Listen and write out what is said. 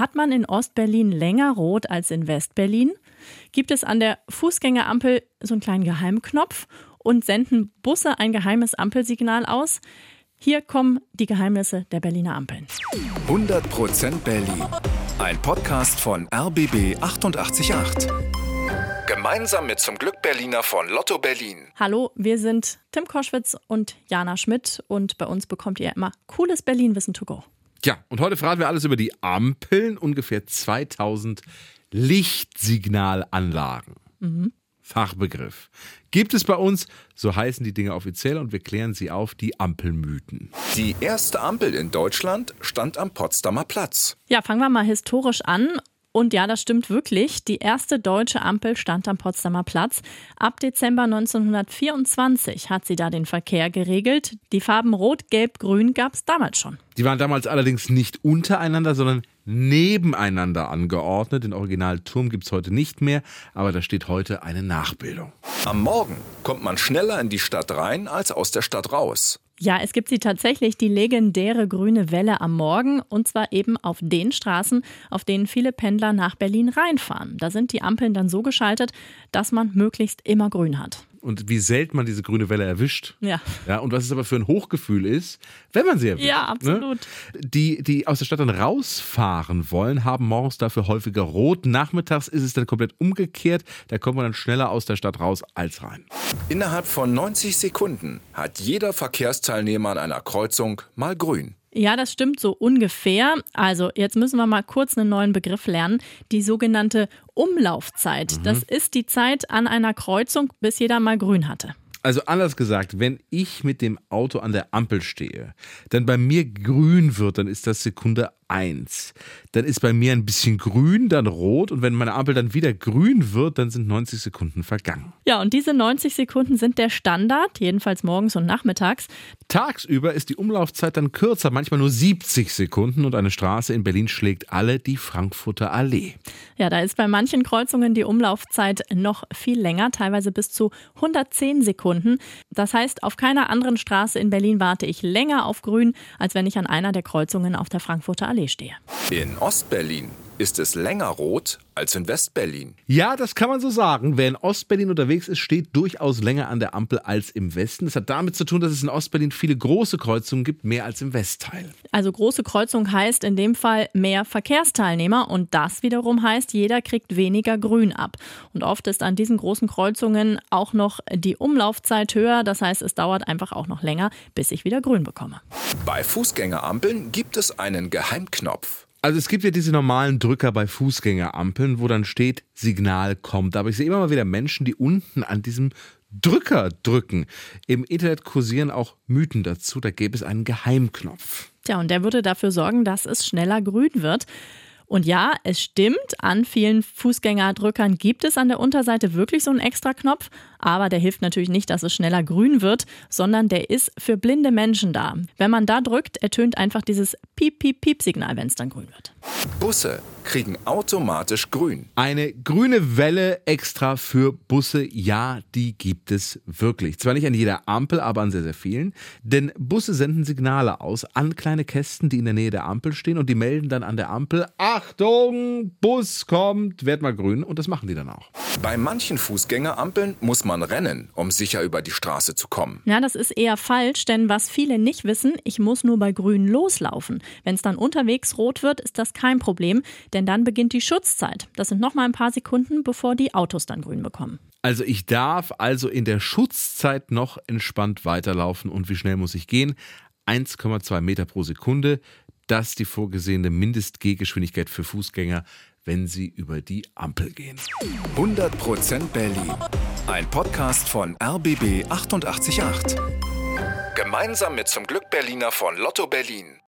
Hat man in Ostberlin länger rot als in Westberlin? Gibt es an der Fußgängerampel so einen kleinen Geheimknopf und senden Busse ein geheimes Ampelsignal aus? Hier kommen die Geheimnisse der Berliner Ampeln. 100% Berlin. Ein Podcast von RBB 888. Gemeinsam mit zum Glück Berliner von Lotto Berlin. Hallo, wir sind Tim Koschwitz und Jana Schmidt und bei uns bekommt ihr immer cooles Berlin-Wissen to go. Ja, und heute fragen wir alles über die Ampeln, ungefähr 2000 Lichtsignalanlagen. Mhm. Fachbegriff. Gibt es bei uns, so heißen die Dinge offiziell und wir klären sie auf, die Ampelmythen. Die erste Ampel in Deutschland stand am Potsdamer Platz. Ja, fangen wir mal historisch an. Und ja, das stimmt wirklich. Die erste deutsche Ampel stand am Potsdamer Platz. Ab Dezember 1924 hat sie da den Verkehr geregelt. Die Farben Rot, Gelb, Grün gab es damals schon. Die waren damals allerdings nicht untereinander, sondern nebeneinander angeordnet. Den Originalturm gibt es heute nicht mehr, aber da steht heute eine Nachbildung. Am Morgen kommt man schneller in die Stadt rein als aus der Stadt raus. Ja, es gibt sie tatsächlich, die legendäre grüne Welle am Morgen, und zwar eben auf den Straßen, auf denen viele Pendler nach Berlin reinfahren. Da sind die Ampeln dann so geschaltet, dass man möglichst immer grün hat und wie selten man diese grüne Welle erwischt. Ja. ja. Und was es aber für ein Hochgefühl ist, wenn man sie erwischt. Ja, absolut. Ne? Die, die aus der Stadt dann rausfahren wollen, haben morgens dafür häufiger rot. Nachmittags ist es dann komplett umgekehrt. Da kommt man dann schneller aus der Stadt raus als rein. Innerhalb von 90 Sekunden hat jeder Verkehrsteilnehmer an einer Kreuzung mal grün. Ja, das stimmt so ungefähr. Also jetzt müssen wir mal kurz einen neuen Begriff lernen. Die sogenannte Umlaufzeit. Mhm. Das ist die Zeit an einer Kreuzung, bis jeder mal grün hatte. Also anders gesagt, wenn ich mit dem Auto an der Ampel stehe, dann bei mir grün wird, dann ist das Sekunde 1. Dann ist bei mir ein bisschen grün, dann rot und wenn meine Ampel dann wieder grün wird, dann sind 90 Sekunden vergangen. Ja, und diese 90 Sekunden sind der Standard, jedenfalls morgens und nachmittags. Tagsüber ist die Umlaufzeit dann kürzer, manchmal nur 70 Sekunden und eine Straße in Berlin schlägt alle die Frankfurter Allee. Ja, da ist bei manchen Kreuzungen die Umlaufzeit noch viel länger, teilweise bis zu 110 Sekunden. Das heißt, auf keiner anderen Straße in Berlin warte ich länger auf grün, als wenn ich an einer der Kreuzungen auf der Frankfurter Allee stehe. In Ostberlin ist es länger rot als in Westberlin. Ja, das kann man so sagen. Wer in Ostberlin unterwegs ist, steht durchaus länger an der Ampel als im Westen. Das hat damit zu tun, dass es in Ostberlin viele große Kreuzungen gibt, mehr als im Westteil. Also große Kreuzung heißt in dem Fall mehr Verkehrsteilnehmer und das wiederum heißt, jeder kriegt weniger Grün ab. Und oft ist an diesen großen Kreuzungen auch noch die Umlaufzeit höher. Das heißt, es dauert einfach auch noch länger, bis ich wieder Grün bekomme. Bei Fußgängerampeln gibt es einen Geheimknopf. Also es gibt ja diese normalen Drücker bei Fußgängerampeln, wo dann steht, Signal kommt. Aber ich sehe immer mal wieder Menschen, die unten an diesem Drücker drücken. Im Internet kursieren auch Mythen dazu, da gäbe es einen Geheimknopf. Tja, und der würde dafür sorgen, dass es schneller grün wird. Und ja, es stimmt, an vielen Fußgängerdrückern gibt es an der Unterseite wirklich so einen extra Knopf, aber der hilft natürlich nicht, dass es schneller grün wird, sondern der ist für blinde Menschen da. Wenn man da drückt, ertönt einfach dieses Piep-Piep-Piep-Signal, wenn es dann grün wird. Busse kriegen automatisch grün. Eine grüne Welle extra für Busse, ja, die gibt es wirklich. Zwar nicht an jeder Ampel, aber an sehr, sehr vielen. Denn Busse senden Signale aus an kleine Kästen, die in der Nähe der Ampel stehen und die melden dann an der Ampel, Achtung, Bus kommt, werd mal grün und das machen die dann auch. Bei manchen Fußgängerampeln muss man rennen, um sicher über die Straße zu kommen. Ja, das ist eher falsch, denn was viele nicht wissen, ich muss nur bei grün loslaufen. Wenn es dann unterwegs rot wird, ist das kein Problem, denn dann beginnt die Schutzzeit. Das sind noch mal ein paar Sekunden, bevor die Autos dann grün bekommen. Also ich darf also in der Schutzzeit noch entspannt weiterlaufen. Und wie schnell muss ich gehen? 1,2 Meter pro Sekunde. Das ist die vorgesehene Mindestgehgeschwindigkeit für Fußgänger, wenn sie über die Ampel gehen. 100% Berlin. Ein Podcast von RBB 888. Gemeinsam mit zum Glück Berliner von Lotto Berlin.